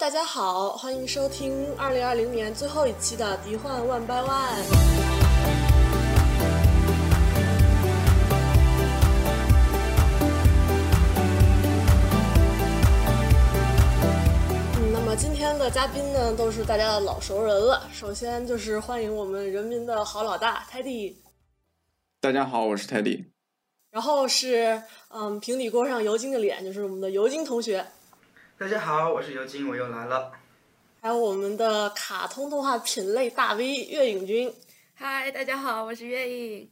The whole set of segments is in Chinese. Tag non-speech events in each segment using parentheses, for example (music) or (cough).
大家好，欢迎收听二零二零年最后一期的《敌幻万百万》。嗯，那么今天的嘉宾呢，都是大家的老熟人了。首先就是欢迎我们人民的好老大泰迪，大家好，我是泰迪。然后是嗯，平底锅上尤金的脸，就是我们的尤金同学。大家好，我是尤金，我又来了。还有我们的卡通动画品类大 V 月影君。嗨，大家好，我是月影。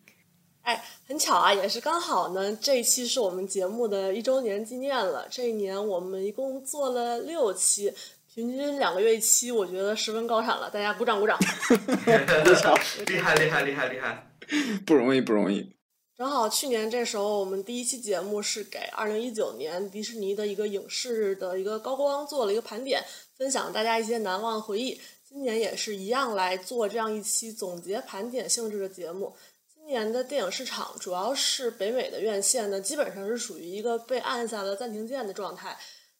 哎，很巧啊，也是刚好呢，这一期是我们节目的一周年纪念了。这一年我们一共做了六期，平均两个月一期，我觉得十分高产了。大家鼓掌鼓掌！(laughs) (laughs) 厉害厉害厉害厉害！不容易不容易。正好去年这时候，我们第一期节目是给二零一九年迪士尼的一个影视的一个高光做了一个盘点，分享大家一些难忘回忆。今年也是一样来做这样一期总结盘点性质的节目。今年的电影市场主要是北美的院线呢，基本上是属于一个被按下了暂停键的状态，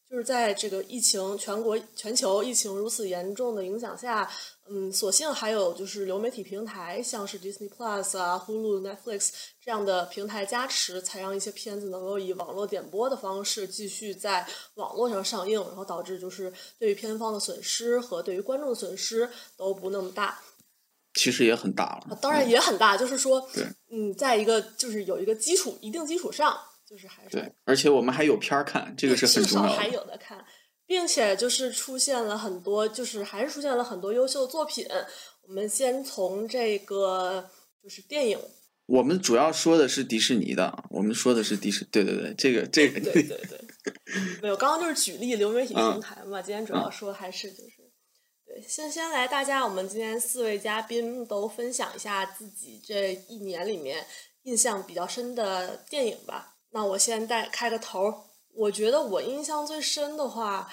就是在这个疫情全国全球疫情如此严重的影响下，嗯，所幸还有就是流媒体平台，像是 Disney Plus 啊、Hulu、Netflix 这样的平台加持，才让一些片子能够以网络点播的方式继续在网络上上映，然后导致就是对于片方的损失和对于观众的损失都不那么大。其实也很大了，当然也很大，就是说，对，嗯，在一个就是有一个基础一定基础上，就是还是对，而且我们还有片儿看，这个是很重要的，至少还有的看，并且就是出现了很多，就是还是出现了很多优秀作品。我们先从这个就是电影，我们主要说的是迪士尼的，我们说的是迪士，对对对，这个这个对对对，没有，刚刚就是举例流媒体平台嘛，今天主要说还是就是。对，先先来，大家，我们今天四位嘉宾都分享一下自己这一年里面印象比较深的电影吧。那我先带开个头，我觉得我印象最深的话，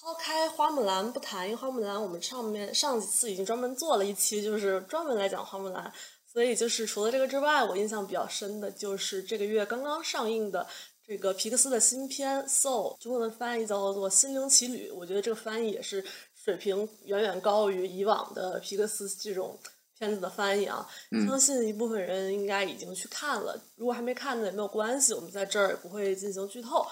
抛开花木兰不谈，因为花木兰我们上面上几次已经专门做了一期，就是专门来讲花木兰。所以就是除了这个之外，我印象比较深的就是这个月刚刚上映的这个皮克斯的新片《Soul》，中文翻译叫做《心灵奇旅》。我觉得这个翻译也是。水平远远高于以往的皮克斯这种片子的翻译啊！相信一部分人应该已经去看了。如果还没看的也没有关系，我们在这儿也不会进行剧透。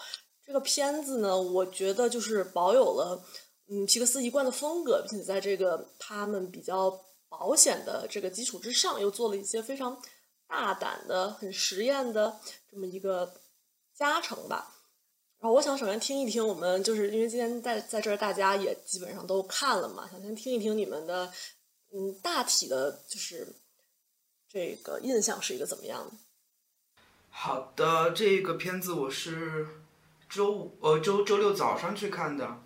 这个片子呢，我觉得就是保有了嗯皮克斯一贯的风格，并且在这个他们比较保险的这个基础之上，又做了一些非常大胆的、很实验的这么一个加成吧。然后我想首先听一听我们，就是因为今天在在这儿大家也基本上都看了嘛，想先听一听你们的，嗯，大体的，就是这个印象是一个怎么样？好的，这个片子我是周五呃周周六早上去看的，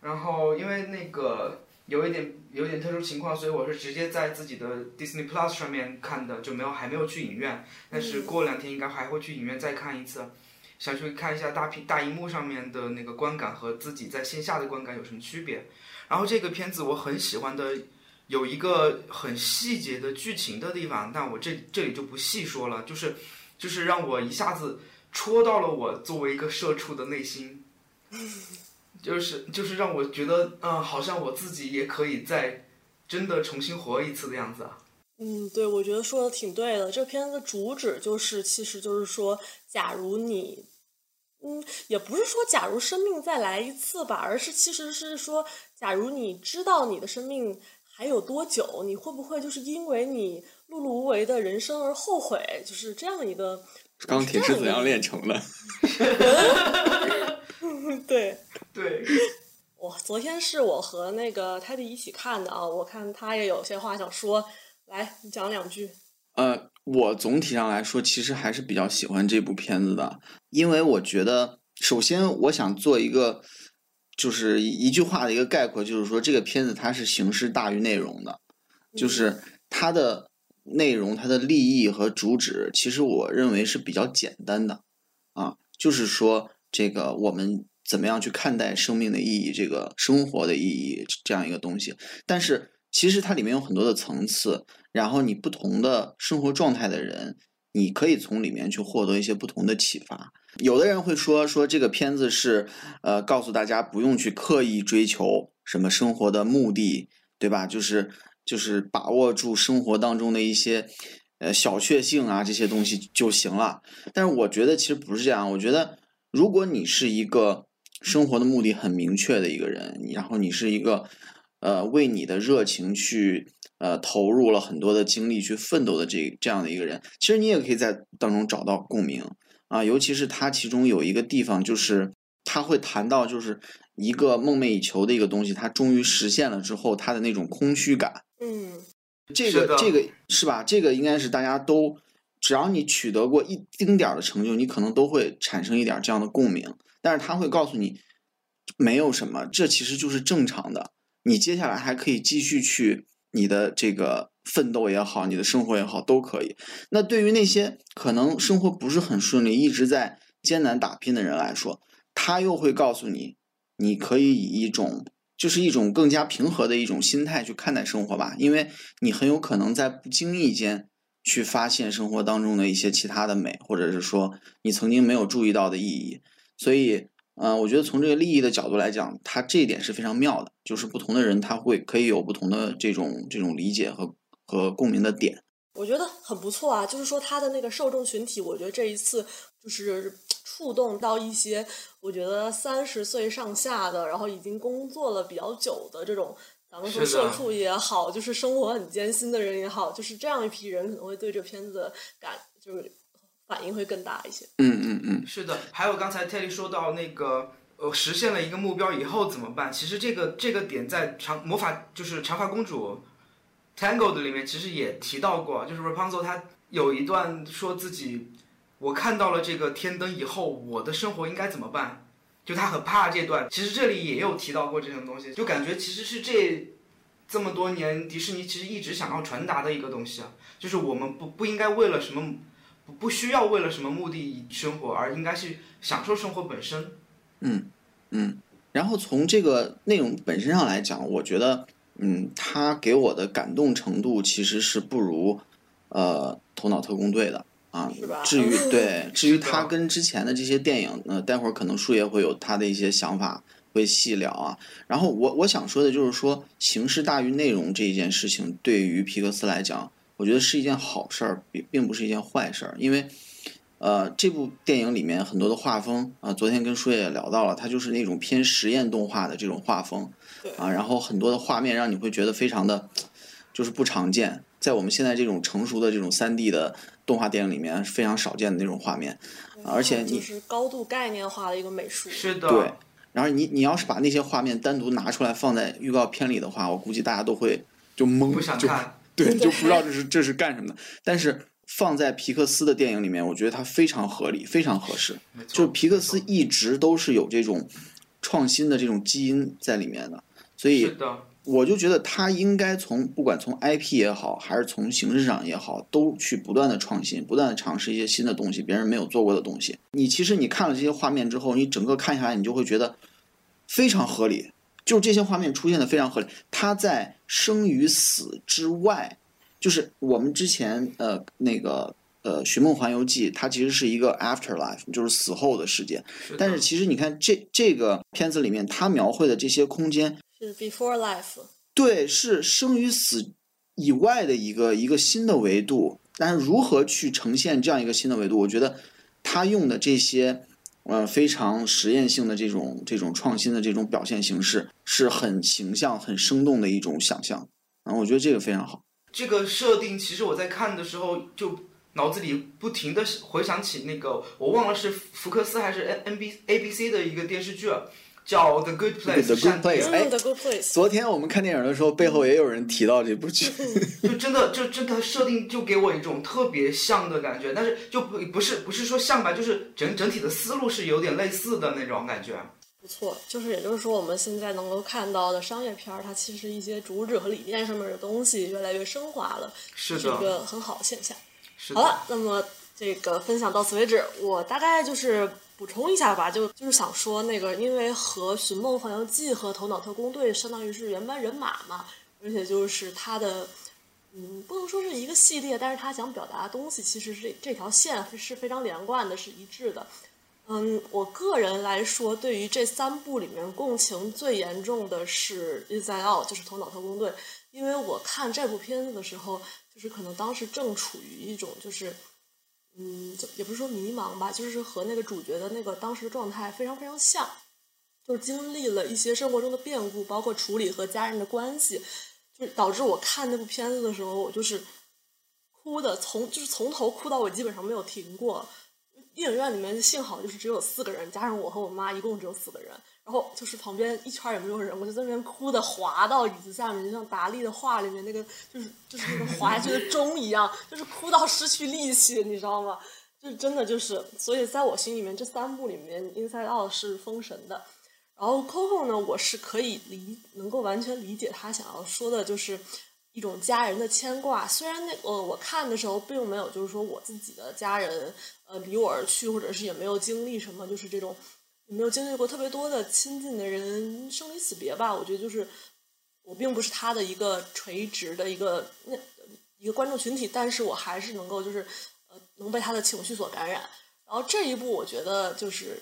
然后因为那个有一点有一点特殊情况，所以我是直接在自己的 Disney Plus 上面看的，就没有还没有去影院，但是过两天应该还会去影院再看一次。想去看一下大屏大荧幕上面的那个观感和自己在线下的观感有什么区别。然后这个片子我很喜欢的有一个很细节的剧情的地方，但我这这里就不细说了。就是就是让我一下子戳到了我作为一个社畜的内心，就是就是让我觉得嗯，好像我自己也可以再真的重新活一次的样子啊。嗯，对，我觉得说的挺对的。这片子主旨就是，其实就是说，假如你。嗯，也不是说假如生命再来一次吧，而是其实是说，假如你知道你的生命还有多久，你会不会就是因为你碌碌无为的人生而后悔？就是这样一个。钢铁是怎样炼成的？(laughs) 对对。我昨天是我和那个泰迪一起看的啊，我看他也有些话想说，来，你讲两句。呃。我总体上来说，其实还是比较喜欢这部片子的，因为我觉得，首先我想做一个，就是一句话的一个概括，就是说这个片子它是形式大于内容的，就是它的内容、它的立意和主旨，其实我认为是比较简单的，啊，就是说这个我们怎么样去看待生命的意义，这个生活的意义这样一个东西，但是。其实它里面有很多的层次，然后你不同的生活状态的人，你可以从里面去获得一些不同的启发。有的人会说说这个片子是，呃，告诉大家不用去刻意追求什么生活的目的，对吧？就是就是把握住生活当中的一些呃小确幸啊这些东西就行了。但是我觉得其实不是这样，我觉得如果你是一个生活的目的很明确的一个人，然后你是一个呃为你的热情去呃投入了很多的精力去奋斗的这这样的一个人，其实你也可以在当中找到共鸣啊。尤其是他其中有一个地方就是他会谈到就是一个梦寐以求的一个东西，它终于实现了之后，它的那种空虚感。嗯，这个这个是吧？这个应该是大家都，只要你取得过一丁点儿的成就，你可能都会产生一点儿这样的共鸣。但是他会告诉你，没有什么，这其实就是正常的。你接下来还可以继续去你的这个奋斗也好，你的生活也好，都可以。那对于那些可能生活不是很顺利，一直在艰难打拼的人来说，他又会告诉你，你可以以一种就是一种更加平和的一种心态去看待生活吧，因为你很有可能在不经意间去发现生活当中的一些其他的美，或者是说你曾经没有注意到的意义。所以，呃，我觉得从这个利益的角度来讲，它这一点是非常妙的，就是不同的人他会可以有不同的这种这种理解和和共鸣的点。我觉得很不错啊，就是说他的那个受众群体，我觉得这一次就是触动到一些我觉得三十岁上下的，然后已经工作了比较久的这种，咱们说社畜也好，就是生活很艰辛的人也好，就是这样一批人可能会对这片子的感就是反应会更大一些。嗯嗯嗯，是的，还有刚才 Telly 说到那个，呃，实现了一个目标以后怎么办？其实这个这个点在长魔法就是长发公主 Tangled 里面其实也提到过，就是 Rapunzel 她有一段说自己，我看到了这个天灯以后，我的生活应该怎么办？就他很怕这段，其实这里也有提到过这种东西，就感觉其实是这这么多年迪士尼其实一直想要传达的一个东西啊，就是我们不不应该为了什么。不不需要为了什么目的生活，而应该是享受生活本身。嗯，嗯，然后从这个内容本身上来讲，我觉得，嗯，他给我的感动程度其实是不如，呃，《头脑特工队》的啊。至于对，至于他跟之前的这些电影，呃，待会儿可能树叶会有他的一些想法会细聊啊。然后我我想说的就是说，形式大于内容这一件事情，对于皮克斯来讲，我觉得是一件好事儿，并并不是一件坏事儿，因为。呃，这部电影里面很多的画风啊、昨天跟树叶也聊到了，它就是那种偏实验动画的这种画风啊，然后很多的画面让你会觉得非常的，就是不常见，在我们现在这种成熟的这种三 D 的动画电影里面非常少见的那种画面，啊而且你就是高度概念化的一个美术。是的，对，然后你你要是把那些画面单独拿出来放在预告片里的话，我估计大家都会就懵，不想就看。(laughs) 对，(laughs) 就不知道这是这是干什么的。但是放在皮克斯的电影里面，我觉得它非常合理，非常合适。没错就皮克斯一直都是有这种创新的这种基因在里面的，所以是的，我就觉得他应该从不管从 IP 也好，还是从形式上也好，都去不断的创新，不断的尝试一些新的东西，别人没有做过的东西。你其实你看了这些画面之后，你整个看下来，你就会觉得非常合理，就是这些画面出现的非常合理。它在生与死之外，就是我们之前呃那个呃《寻梦环游记》，它其实是一个 afterlife，就是死后的世界。但是其实你看这这个片子里面，它描绘的这些空间，是 Before Life，对，是生与死以外的一个一个新的维度。但是如何去呈现这样一个新的维度，我觉得他用的这些呃非常实验性的这种这种创新的这种表现形式，是很形象、很生动的一种想象。然后，我觉得这个非常好。这个设定，其实我在看的时候就脑子里不停的回想起那个，我忘了是福克斯还是 N N B A B C 的一个电视剧，叫 (laughs)《The Good Place》The Good Place，哎嗯，The Good Place，昨天我们看电影的时候，背后也有人提到这部剧。就真的就真的设定就给我一种特别像的感觉，但是就不不是不是说像吧，就是整整体的思路是有点类似的那种感觉。不错，就是也就是说，我们现在能够看到的商业片儿，它其实一些主旨和理念上面的东西越来越升华了，是的，是一个很好的现象。是的，好了，那么这个分享到此为止。我大概就是补充一下吧，就就是想说那个，因为和《寻梦环游记》和《头脑特工队》相当于是原班人马嘛，而且就是它的，嗯，不能说是一个系列，但是他想表达的东西其实是这这条线是非常连贯的，是一致的。嗯，我个人来说，对于这三部里面共情最严重的是《Inside Out》，就是《头脑特工队》，因为我看这部片子的时候，就是可能当时正处于一种就是，嗯，就也不是说迷茫吧，就是和那个主角的那个当时的状态非常非常像，就是经历了一些生活中的变故，包括处理和家人的关系，就导致我看那部片子的时候，我就是哭的从就是从头哭到尾，基本上没有停过。电影院里面幸好就是只有四个人，加上我和我妈，一共只有四个人。然后就是旁边一圈也没有人，我就在那边哭的滑到椅子下面，就像达利的画里面那个，就是就是那个滑下去的钟一样，就是哭到失去力气，你知道吗？就是真的就是，所以在我心里面，这三部里面，《Inside Out》是封神的。然后 Coco 呢，我是可以理，能够完全理解他想要说的，就是一种家人的牵挂。虽然那呃，我看的时候并没有，就是说我自己的家人呃离我而去，或者是也没有经历什么，就是这种没有经历过特别多的亲近的人生离死别吧。我觉得就是我并不是他的一个垂直的一个那一个观众群体，但是我还是能够就是呃能被他的情绪所感染。然后这一部我觉得就是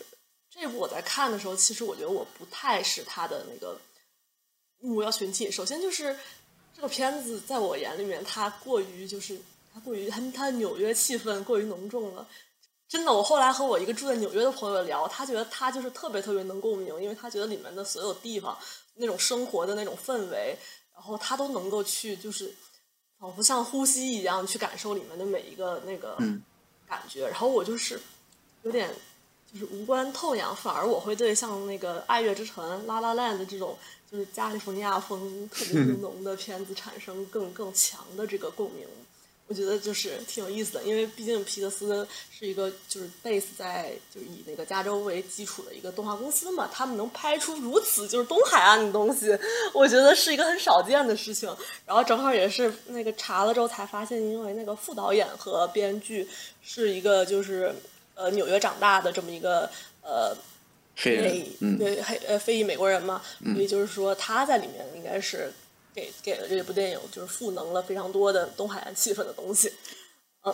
这一部我在看的时候，其实我觉得我不太是他的那个目标群体。首先就是这个片子在我眼里面，它过于就是它过于它它纽约气氛过于浓重了。真的，我后来和我一个住在纽约的朋友聊，他觉得他就是特别特别能共鸣，因为他觉得里面的所有地方那种生活的那种氛围，然后他都能够去就是仿佛像呼吸一样去感受里面的每一个那个嗯感觉。然后我就是有点就是无关痛痒，反而我会对像那个《爱乐之城》《拉拉 land》这种就是加利福尼亚风特别 (laughs) 浓的片子产生更更强的这个共鸣。我觉得就是挺有意思的，因为毕竟皮克斯是一个就是 base 在就是以那个加州为基础的一个动画公司嘛，他们能拍出如此就是东海岸的东西，我觉得是一个很少见的事情。然后正好也是那个查了之后才发现，因为那个副导演和编剧是一个就是呃纽约长大的这么一个呃黑人，嗯，对黑呃非裔美国人嘛，所以就是说他在里面应该是给给了这部电影就是赋能了非常多的东海岸气氛的东西。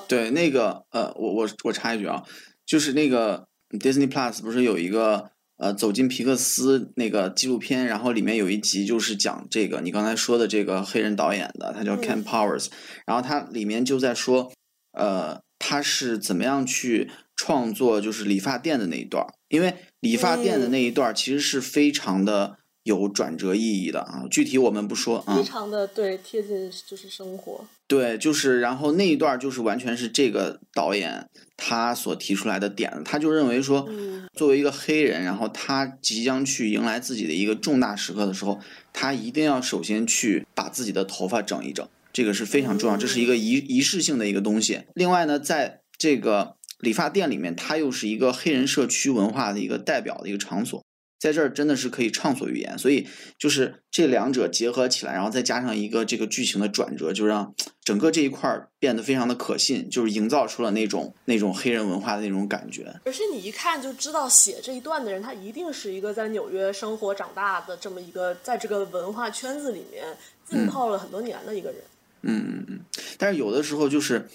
对，那个呃，我我我插一句啊，就是那个 Disney Plus 不是有一个呃走进皮克斯那个纪录片，然后里面有一集就是讲这个你刚才说的这个黑人导演的，他叫嗯。Ken Powers，、然后他里面就在说，呃，他是怎么样去创作就是理发店的那一段，因为理发店的嗯。那一段其实是非常的有转折意义的啊，具体我们不说啊。非常的对贴近就是生活，对，就是，然后那一段儿就是完全是这个导演他所提出来的点子，他就认为说，嗯作为一个黑人，然后他即将去迎来自己的一个重大时刻的时候，他一定要首先去把自己的头发整一整，这个是非常重要，这是一个仪仪式性的一个东西。另外呢，在这个理发店里面，它又是一个黑人社区文化的一个代表的一个场所。在这儿真的是可以畅所欲言，所以就是这两者结合起来，然后再加上一个这个剧情的转折，就让整个这一块儿变得非常的可信，就是营造出了那种那种黑人文化的那种感觉。而且你一看就知道写这一段的人，他一定是一个在纽约生活长大的这么一个，在这个文化圈子里面浸泡了很多年的一个人。嗯嗯嗯。但是有的时候就是，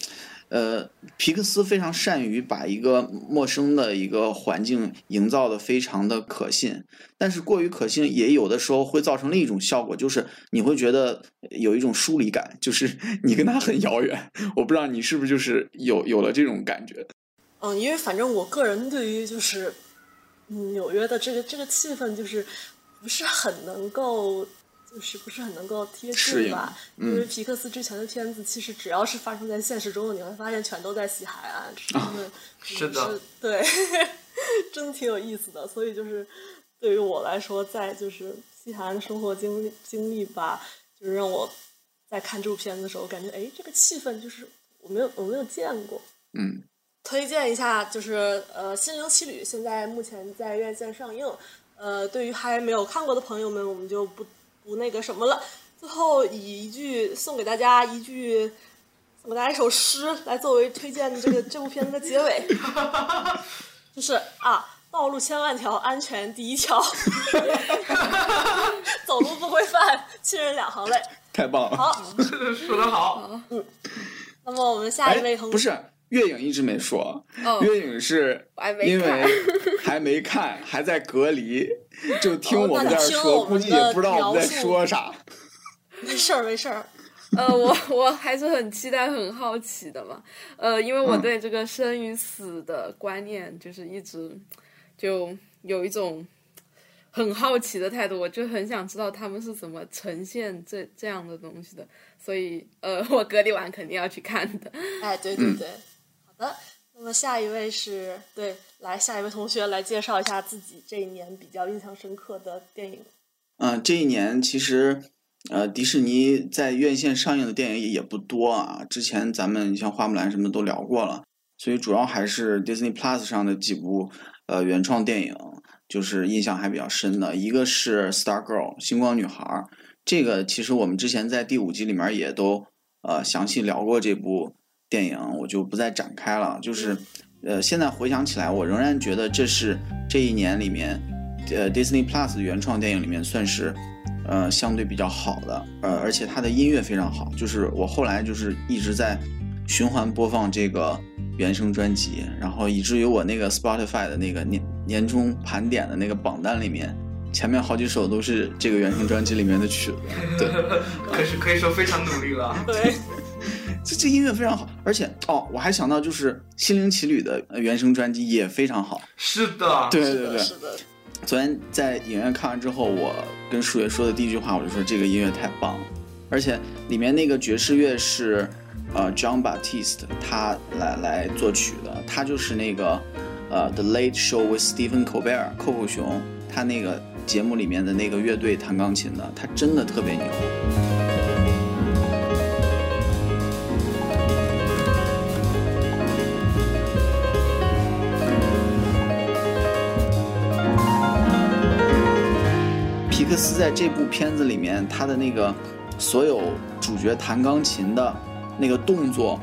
呃，皮克斯非常善于把一个陌生的一个环境营造的非常的可信，但是过于可信也有的时候会造成另一种效果，就是你会觉得有一种疏离感，就是 (laughs) 你跟他很遥远。我不知道你是不是就是有有了这种感觉。嗯，因为反正我个人对于就是纽约的这个这个气氛，就是不是很能够。就是不是很能够贴近吧？嗯因为皮克斯之前的片子，其实只要是发生在现实中的，你会发现全都在西海岸，是真的，是的对，(laughs) 真的挺有意思的。所以就是对于我来说，在就是西海岸的生活经历经历吧，就是让我在看这部片子的时候，感觉哎，这个气氛就是我没有我没有见过。嗯推荐一下，就是呃，《心灵奇旅》现在目前在院线上映。呃，对于还没有看过的朋友们，我们就不不那个什么了。最后以一句送给大家一句，送给大家一首诗来作为推荐这个这部片子的结尾，(laughs) 就是啊，道路千万条，安全第一条，(laughs) 走路不规范，亲人两行泪。太棒了！好，(laughs) 说得好，嗯那么我们下一位同哎不是，月影一直没说，哦，月影是因为还没看，(laughs) 还在隔离，就听哦我们在说，估计也不知道我们在说啥。(laughs) 没事儿没事儿，呃，我 (laughs) 我还是很期待、很好奇的嘛。呃，因为我嗯对这个生与死的观念，就是一直就有一种很好奇的态度，我就很想知道他们是怎么呈现这这样的东西的。所以，呃，我隔离完肯定要去看的。哎，对对对，好好的。那么下一位是对，来下一位同学来介绍一下自己这一年比较印象深刻的电影。嗯，这一年其实，呃，迪士尼在院线上映的电影也不多啊。之前咱们像花木兰什么都聊过了，所以主要还是 Disney Plus 上的几部呃原创电影，就是印象还比较深的。一个是 Star Girl 星光女孩，这个其实我们之前在第五集里面也都呃详细聊过这部电影，我就不再展开了。就是呃，现在回想起来，我仍然觉得这是这一年里面。呃，Disney Plus 的原创电影里面算是，呃，相对比较好的，呃，而且它的音乐非常好，就是我后来就是一直在循环播放这个原声专辑，然后以至于我那个 Spotify 的那个年年终盘点的那个榜单里面，前面好几首都是这个原声专辑里面的曲子，(laughs) 对，可是可以说非常努力了。(laughs) 对，(laughs) 这这音乐非常好，而且哦，我还想到就是《心灵奇旅》的呃原声专辑也非常好，是的，对对对，是的，昨天在影院看完之后，我跟树爷说的第一句话，我就说这个音乐太棒。了，而且里面那个爵士乐是呃 John Baptiste 他来来作曲的，他就是那个呃 The Late Show with Stephen Colbert 扣扣熊他那个节目里面的那个乐队弹钢琴的，他真的特别牛。皮克斯在这部片子里面，他的那个所有主角弹钢琴的那个动作，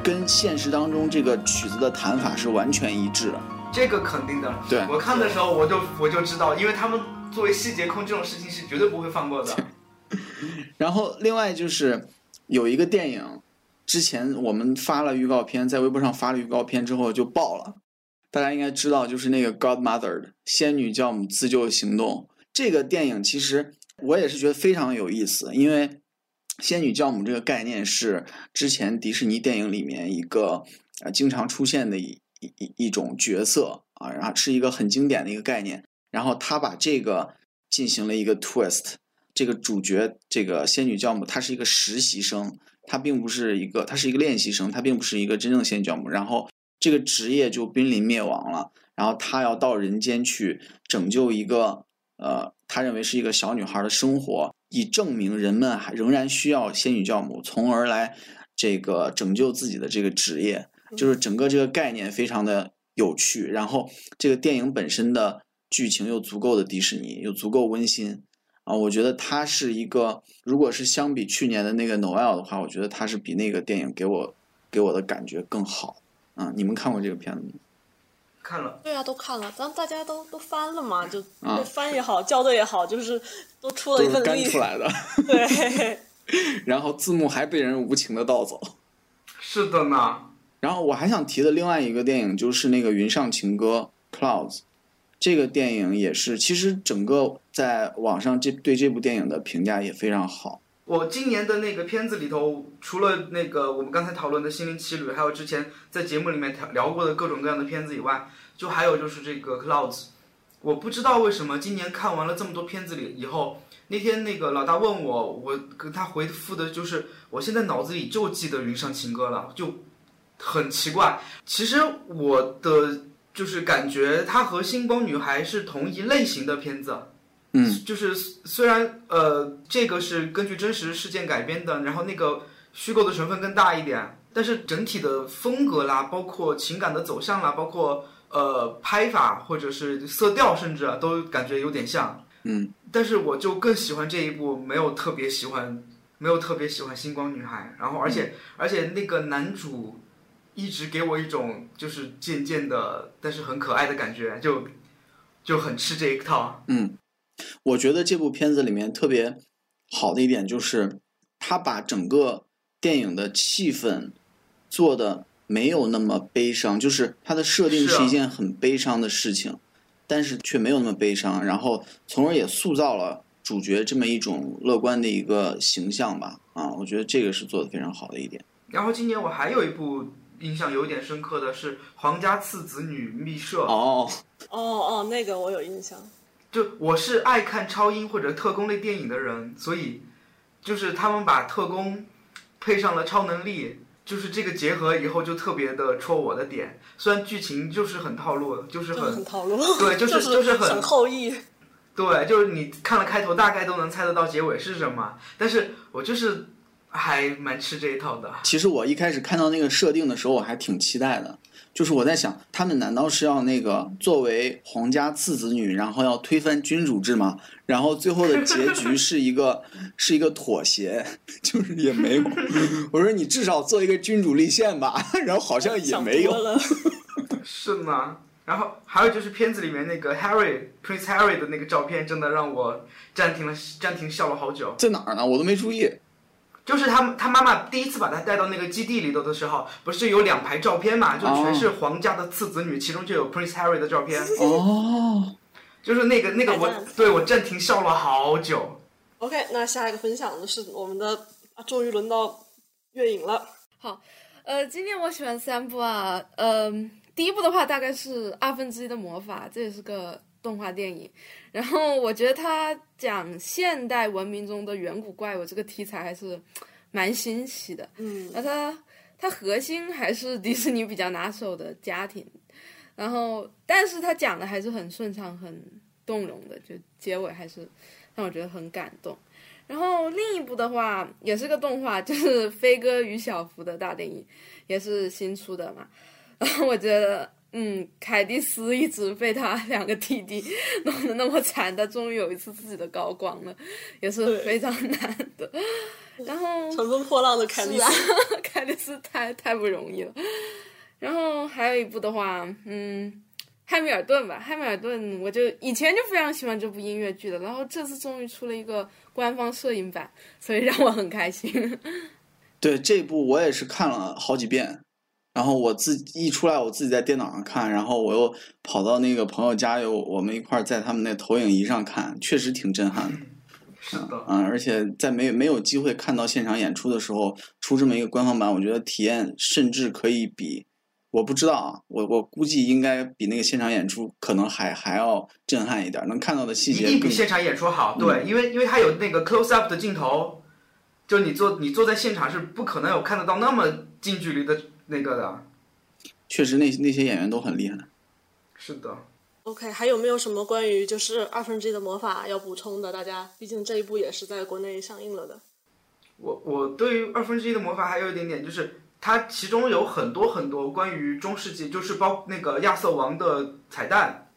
跟现实当中这个曲子的弹法是完全一致的。这个肯定的。对我看的时候我就我就知道，因为他们作为细节控这种事情是绝对不会放过的。(laughs) 然后另外就是有一个电影，之前我们发了预告片，在微博上发了预告片之后就爆了，大家应该知道，就是那个 Godmother 的仙女教母自救行动这个电影，其实我也是觉得非常有意思，因为仙女教母这个概念是之前迪士尼电影里面一个呃经常出现的一一一一种角色啊，然后是一个很经典的一个概念，然后他把这个进行了一个 twist。这个主角，这个仙女教母，她是一个实习生，她并不是一个，她是一个练习生，她并不是一个真正的仙女教母。然后这个职业就濒临灭亡了，然后她要到人间去拯救一个，呃，她认为是一个小女孩的生活，以证明人们还仍然需要仙女教母，从而来这个拯救自己的这个职业。就是整个这个概念非常的有趣，然后这个电影本身的剧情又足够的迪士尼，又足够温馨。啊，我觉得它是一个，如果是相比去年的那个 Noel 的话，我觉得它是比那个电影给我给我的感觉更好。啊，你们看过这个片子吗？看了，对啊，都看了，咱大家都都翻了嘛，就啊翻也好，校对也好，就是都出了一份力。出来的，(laughs) 对，(laughs) 然后字幕还被人无情的盗走。是的呢。然后我还想提的另外一个电影就是那个《云上情歌》（Clouds），这个电影也是，其实整个在网上这对这部电影的评价也非常好。我今年的那个片子里头，除了那个我们刚才讨论的《心灵奇旅》，还有之前在节目里面聊过的各种各样的片子以外，就还有就是这个《Clouds》。我不知道为什么今年看完了这么多片子里以后，那天那个老大问我，我跟他回复的就是，我现在脑子里就记得《云上情歌》了，就很奇怪。其实我的就是感觉它和《星光女孩》是同一类型的片子。嗯，就是虽然呃这个是根据真实事件改编的，然后那个虚构的成分更大一点，但是整体的风格啦，包括情感的走向啦，包括呃拍法或者是色调，甚至啊都感觉有点像。嗯，但是我就更喜欢这一部，没有特别喜欢，没有特别喜欢星光女孩，然后而且、而且那个男主一直给我一种就是渐渐的，但是很可爱的感觉，就就很吃这一套。嗯，我觉得这部片子里面特别好的一点就是，他把整个电影的气氛做的没有那么悲伤，就是它的设定是一件很悲伤的事情，但是却没有那么悲伤，然后从而也塑造了主角这么一种乐观的一个形象吧。啊，我觉得这个是做的非常好的一点。然后今年我还有一部印象有一点深刻的是《皇家次子女秘社》。哦，哦哦，那个我有印象。就我是爱看超英或者特工类电影的人，所以就是他们把特工配上了超能力，就是这个结合以后就特别的戳我的点。虽然剧情就是很套路，就是很很套路，对就是 (laughs) 是就是很很后羿。对，就是你看了开头大概都能猜得到结尾是什么，但是我就是还蛮吃这一套的。其实我一开始看到那个设定的时候，我还挺期待的。就是我在想，他们难道是要那个作为皇家次子女，然后要推翻君主制吗？然后最后的结局是一个 (laughs) 是一个妥协，就是也没有。我说你至少做一个君主立宪吧，然后好像也没有。(laughs) 是吗？然后还有就是片子里面那个 Harry Prince Harry 的那个照片，真的让我暂停了，暂停笑了好久。在哪儿呢？我都没注意。就是他他妈妈第一次把他带到那个基地里头的时候，不是有两排照片嘛，就全是皇家的次子女，其中就有 Prince Harry 的照片。哦，就是那个那个我对我暂停笑了好久。OK，那下一个分享的是我们的啊，终于轮到月影了。好呃，今天我喜欢三部啊，嗯、第一部的话大概是《二分之一的魔法》，这也是个动画电影。然后我觉得他讲现代文明中的远古怪物这个题材还是蛮新奇的。嗯，那它它核心还是迪士尼比较拿手的家庭，然后但是他讲的还是很顺畅、很动容的，就结尾还是让我觉得很感动。然后另一部的话也是个动画，就是《飞哥与小福》的大电影，也是新出的嘛。然后我觉得，嗯，凯蒂斯一直被他两个弟弟 (laughs) 弄得那么惨，他终于有一次自己的高光了，也是非常难的。(laughs) 然后乘风破浪的凯蒂斯啊，，(laughs) 凯蒂斯太太不容易了。然后还有一部的话，嗯，汉密尔顿吧，汉密尔顿，我就以前就非常喜欢这部音乐剧的，然后这次终于出了一个官方摄影版，所以让我很开心。对这部我也是看了好几遍，然后我自己一出来，我自己在电脑上看，然后我又跑到那个朋友家，又我们一块儿在他们那投影仪上看，确实挺震撼的。(laughs) 是的，嗯，而且在没没有机会看到现场演出的时候，出这么一个官方版，我觉得体验甚至可以比，我不知道啊，我我估计应该比那个现场演出可能还还要震撼一点，能看到的细一定比现场演出好。对，因为因为它有那个 close up 的镜头，就你坐你坐在现场是不可能有看得到那么近距离的那个的。确实那那些演员都很厉害。是的，OK，还有没有什么关于就是二分之一的魔法要补充的？大家毕竟这一部也是在国内上映了的。我我对于二分之一的魔法还有一点点，就是它其中有很多很多关于中世纪，就是包那个亚瑟王的彩蛋，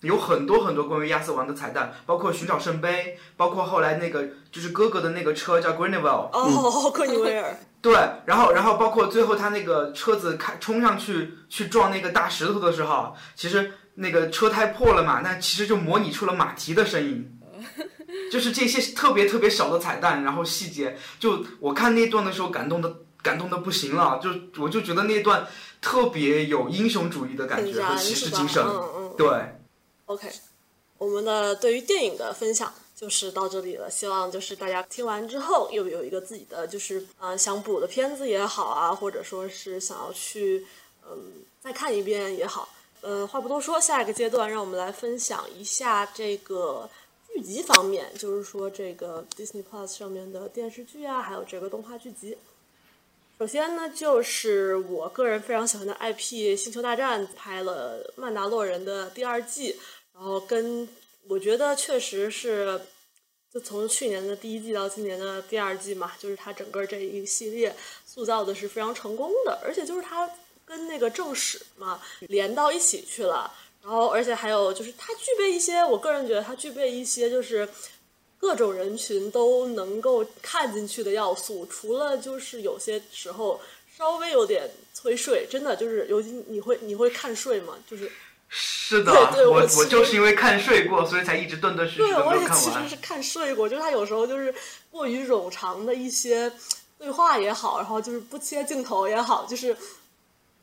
有很多很多关于亚瑟王的彩蛋，包括寻找圣杯，包括后来那个就是哥哥的那个车叫 Greenville，哦，克尼维尔，对，然后然后包括最后他那个车子开冲上去去撞那个大石头的时候，其实那个车胎破了嘛，那其实就模拟出了马蹄的声音。就是这些特别特别小的彩蛋，然后细节，就我看那段的时候感动的感动的不行了，就我就觉得那段特别有英雄主义的感觉和？骑士精神。嗯嗯。对，OK，我们的对于电影的分享就是到这里了。希望就是大家听完之后又有一个自己的就是呃想补的片子也好啊，或者说是想要去嗯再看一遍也好。呃，话不多说，下一个阶段让我们来分享一下这个剧集方面，就是说这个 Disney Plus 上面的电视剧啊，还有这个动画剧集。首先呢，就是我个人非常喜欢的 IP《星球大战》拍了《曼达洛人》的第二季，然后跟我觉得确实是，就从去年的第一季到今年的第二季嘛，就是它整个这一系列塑造的是非常成功的，而且就是它跟那个正史嘛连到一起去了，然后而且还有就是它具备一些，我个人觉得它具备一些就是。各种人群都能够看进去的要素，除了就是有些时候稍微有点催睡，真的就是，尤其你会你会看睡吗？就是是的，对对我我就是因为看睡过，所以才一直断断续续看完也其实是。看睡过，就是他有时候就是过于冗长的一些对话也好，然后就是不切镜头也好，就是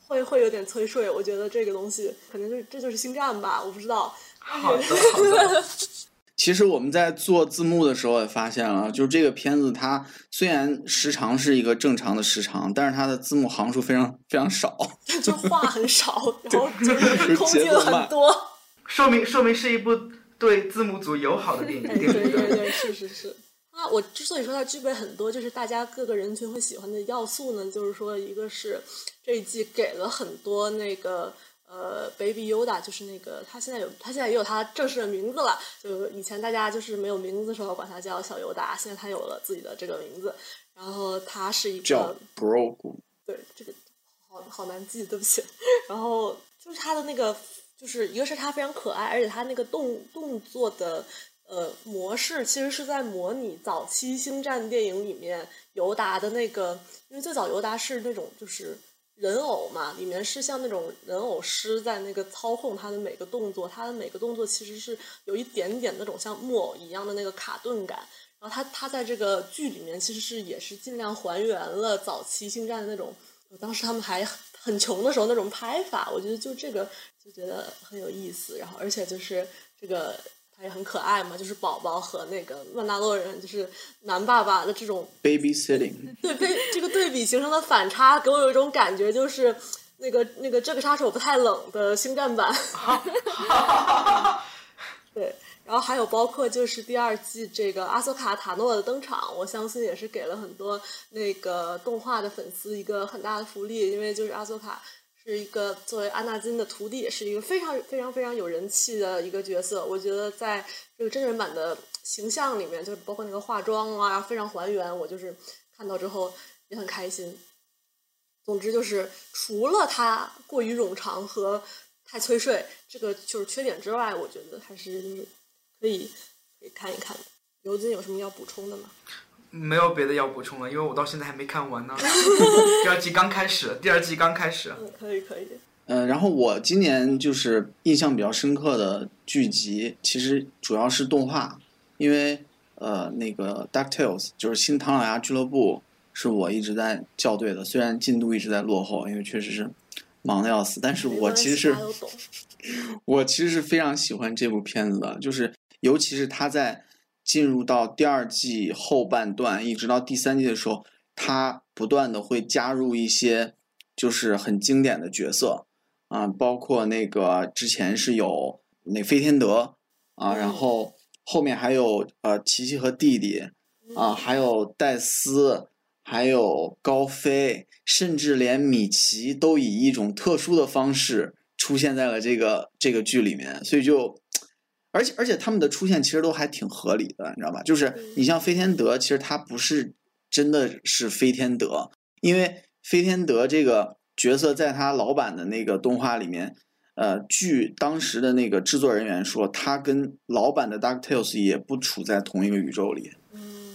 会会有点催睡。我觉得这个东西可能就是这就是星战吧，我不知道。好的，好的。(laughs) 其实我们在做字幕的时候也发现了，就是这个片子它虽然时长是一个正常的时长，但是它的字幕行数非常非常少，(laughs) 就话很少，(laughs) 然后就是空镜很多，(laughs) 说明说明是一部对字幕组友好的电影。对对对，是是是。啊，我之所以说它具备很多就是大家各个人群会喜欢的要素呢，就是说一个是这一季给了很多那个。呃，Baby Yoda 就是那个，他现在有，他现在也有他正式的名字了。就以前大家就是没有名字的时候管他叫小尤达，现在他有了自己的这个名字。然后他是一个叫 Bro，对，这个好好难记，对不起。然后就是他的那个，就是一个是他非常可爱，而且他那个动动作的呃模式，其实是在模拟早期星战电影里面尤达的那个，因为最早尤达是那种就是。人偶嘛，里面是像那种人偶师在那个操控他的每个动作，他的每个动作其实是有一点点那种像木偶一样的那个卡顿感。然后他他在这个剧里面其实是也是尽量还原了早期星战的那种，当时他们还很穷的时候那种拍法。我觉得就这个就觉得很有意思。然后而且就是这个。他也很可爱嘛，就是宝宝和那个曼达洛人，就是男爸爸的这种 babysitting，(laughs) 对，被这个对比形成的反差，给我有一种感觉，就是那个那个这个杀手不太冷的星战版。(laughs) 对，然后还有包括就是第二季这个阿索卡塔诺的登场，我相信也是给了很多那个动画的粉丝一个很大的福利，因为就是阿索卡。是一个作为安纳金的徒弟，也是一个非常非常非常有人气的一个角色。我觉得在这个真人版的形象里面，就是包括那个化妆啊，非常还原。我就是看到之后也很开心。总之就是，除了他过于冗长和太催睡这个就是缺点之外，我觉得还是就是可以可以看一看的。刘金有什么要补充的吗？没有别的要补充了，因为我到现在还没看完呢。(laughs) 第二季刚开始，第二季刚开始。嗯，可以可以。嗯，然后我今年就是印象比较深刻的剧集，其实主要是动画，因为呃，那个 Ducktales 就是新唐老鸭俱乐部，是我一直在校对的。虽然进度一直在落后，因为确实是忙的要死，但是我其实是，我其实是非常喜欢这部片子的，就是尤其是他在。进入到第二季后半段，一直到第三季的时候，他不断的会加入一些就是很经典的角色啊，包括那个之前是有那飞天德啊，然后后面还有呃琪琪和弟弟啊，还有戴斯，还有高飞，甚至连米奇都以一种特殊的方式出现在了这个这个剧里面，所以就。而且而且他们的出现其实都还挺合理的，你知道吧？就是你像飞天德，其实他不是真的是飞天德，因为飞天德这个角色在他老版的那个动画里面，呃，据当时的那个制作人员说，他跟老版的 Ducktales 也不处在同一个宇宙里。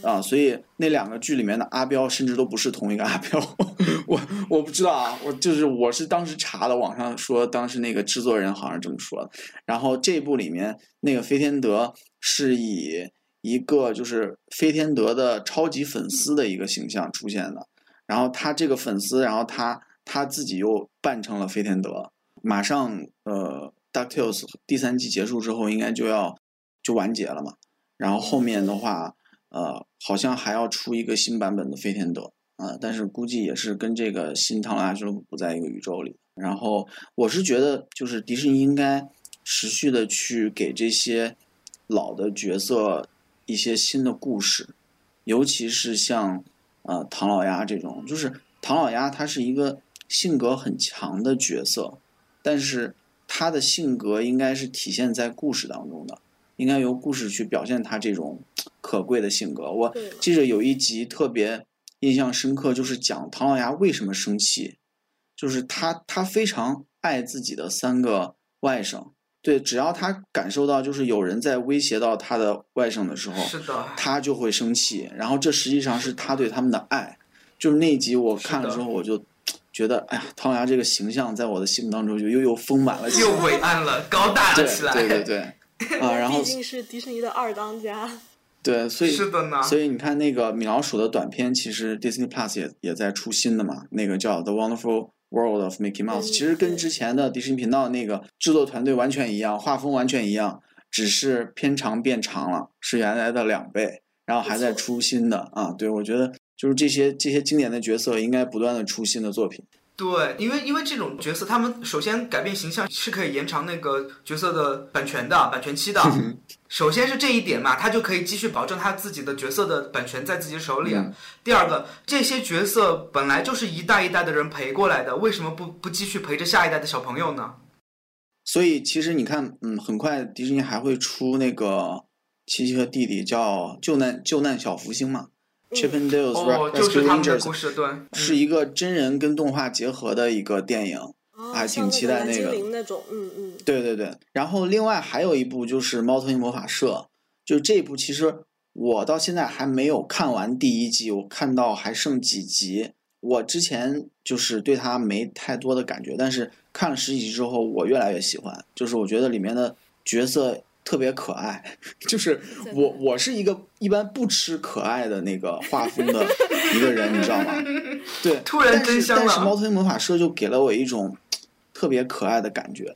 啊，所以那两个剧里面的阿彪甚至都不是同一个阿彪，(laughs) 我我不知道啊，我就是我是当时查的，网上说当时那个制作人好像这么说的。然后这部里面那个飞天德是以一个就是飞天德的超级粉丝的一个形象出现的，然后他这个粉丝，然后他他自己又扮成了飞天德。马上呃，Ducktales 第三季结束之后应该就要就完结了嘛，然后后面的话。呃，好像还要出一个新版本的飞天德啊，但是估计也是跟这个新唐老鸭俱乐部不在一个宇宙里。然后我是觉得，就是迪士尼应该持续的去给这些老的角色一些新的故事，尤其是像呃唐老鸭这种，就是唐老鸭他是一个性格很强的角色，但是他的性格应该是体现在故事当中的。应该由故事去表现他这种可贵的性格。我记着有一集特别印象深刻，就是讲唐老鸭为什么生气，就是他他非常爱自己的三个外甥，对，只要他感受到就是有人在威胁到他的外甥的时候，是的，他就会生气。然后这实际上是他对他们的爱。就是那一集我看了之后，我就觉得，哎呀，唐老鸭这个形象在我的心目当中就又又丰满了起来，又伟岸了，高大了起来。对对对。啊，(laughs) 然后毕竟是迪士尼的二当家，对，所以是的呢。所以你看那个米老鼠的短片，其实 Disney Plus 也也在出新的嘛，那个叫《The Wonderful World of Mickey Mouse，、嗯其实跟之前的迪士尼频道那个制作团队完全一样，画风完全一样，只是片长变长了，是原来的两倍，然后还在出新的啊。对，我觉得就是这些这些经典的角色应该不断的出新的作品。对，因为因为这种角色，他们首先改变形象是可以延长那个角色的版权的版权期的。(laughs) 首先是这一点嘛，他就可以继续保证他自己的角色的版权在自己手里。嗯第二个，这些角色本来就是一代一代的人陪过来的，为什么不不继续陪着下一代的小朋友呢？所以其实你看，嗯，很快迪士尼还会出那个七七和弟弟叫救难救难小福星嘛、c h i p 嗯 and Dale's 哦，Re- 就是他们的 Rescue 故 Rangers，事，对，是一个真人跟动画结合的一个电影。哦还挺期待那个精灵那种，嗯嗯。对对对，然后另外还有一部就是《猫头鹰魔法社》，就这一部其实我到现在还没有看完第一季，我看到还剩几集。我之前就是对它没太多的感觉，但是看了十几集之后，我越来越喜欢。就是我觉得里面的角色特别可爱，就是我我是一个一般不吃可爱的那个画风的一个人，你知道吗？对，(laughs) 突然但是真香了但是猫头鹰魔法社就给了我一种特别可爱的感觉。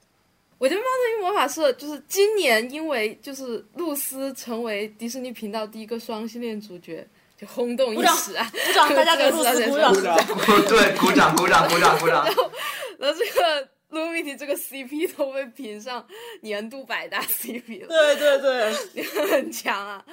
我觉得《猫头鹰魔法社》就是今年因为就是露丝成为迪士尼频道第一个双性恋主角，就轰动一时啊！鼓掌，大家给露丝鼓掌。(laughs) 鼓掌 (laughs) 对，鼓掌，鼓掌，鼓掌，鼓掌。然后这个 Lumity 这个 CP 都被评上年度百大 CP 了，对对对，(laughs) 很强啊！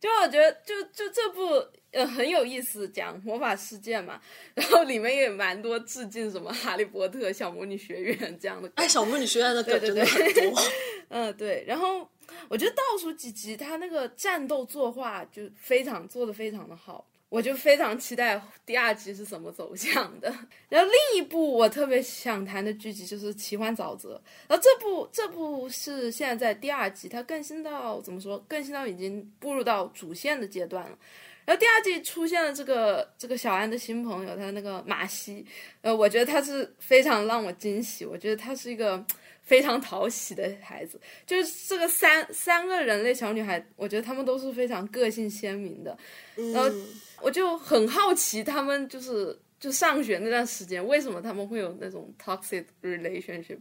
就我觉得就就这部呃很有意思，讲魔法世界嘛，然后里面也蛮多致敬什么哈利波特、小魔女学院这样的梗。哎，小魔女学院的梗对对真的很多。(laughs) 嗯，对。然后我觉得倒数几集他那个战斗作画就非常做的非常的好，我就非常期待第二集是怎么走向的。然后另一部我特别想谈的剧集就是《奇幻沼泽》，然后这部这部是现在在第二集，它更新到怎么说？更新到已经步入到主线的阶段了。然后第二季出现了这个这个小安的新朋友，他那个马西，呃，我觉得他是非常让我惊喜，我觉得他是一个非常讨喜的孩子，就是这个三三个人类小女孩，我觉得她们都是非常个性鲜明的，然后嗯，我就很好奇他们就是就上学那段时间，为什么他们会有那种 toxic relationship，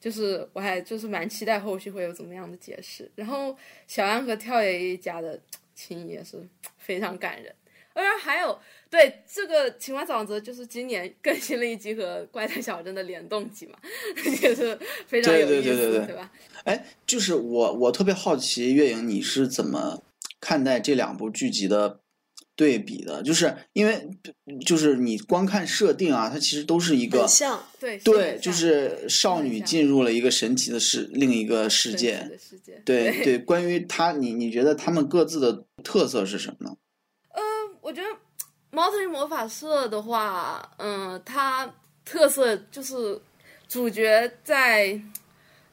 就是我还就是蛮期待后续会有怎么样的解释。然后小安和跳爷爷家的情谊也是非常感人。当然还有对这个《情话沼泽》，就是今年更新了一集和《怪诞小镇》的联动集嘛，(laughs) 也是非常有意思，对对对对对吧？哎，就是我我特别好奇，月影你是怎么看待这两部剧集的对比的？就是因为就是你光看设定啊，它其实都是一个像。对对，就是少女进入了一个神奇的世另一个世界。的世界，对对，关于他，你你觉得他们各自的特色是什么呢？我觉得《猫头鹰魔法社》的话，嗯，它特色就是主角在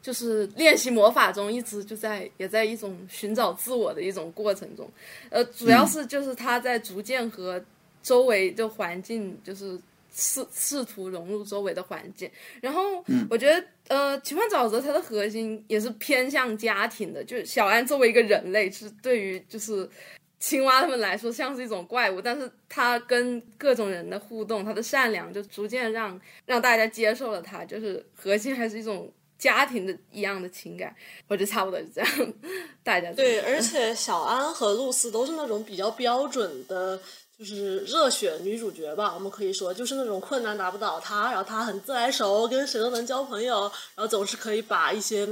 就是练习魔法中，一直就在也在一种寻找自我的一种过程中，呃，主要是就是他在逐渐和周围的环境就是。试试图融入周围的环境，然后我觉得，呃，《奇幻沼泽》它的核心也是偏向家庭的，就是小安作为一个人类，是对于就是青蛙他们来说像是一种怪物，但是他跟各种人的互动，他的善良就逐渐让让大家接受了他，就是核心还是一种家庭的一样的情感。我觉得差不多是这样，大家对，而且小安和露丝都是那种比较标准的，就是热血女主角吧，我们可以说，就是那种困难打不倒她，然后她很自来熟，跟谁都能交朋友，然后总是可以把一些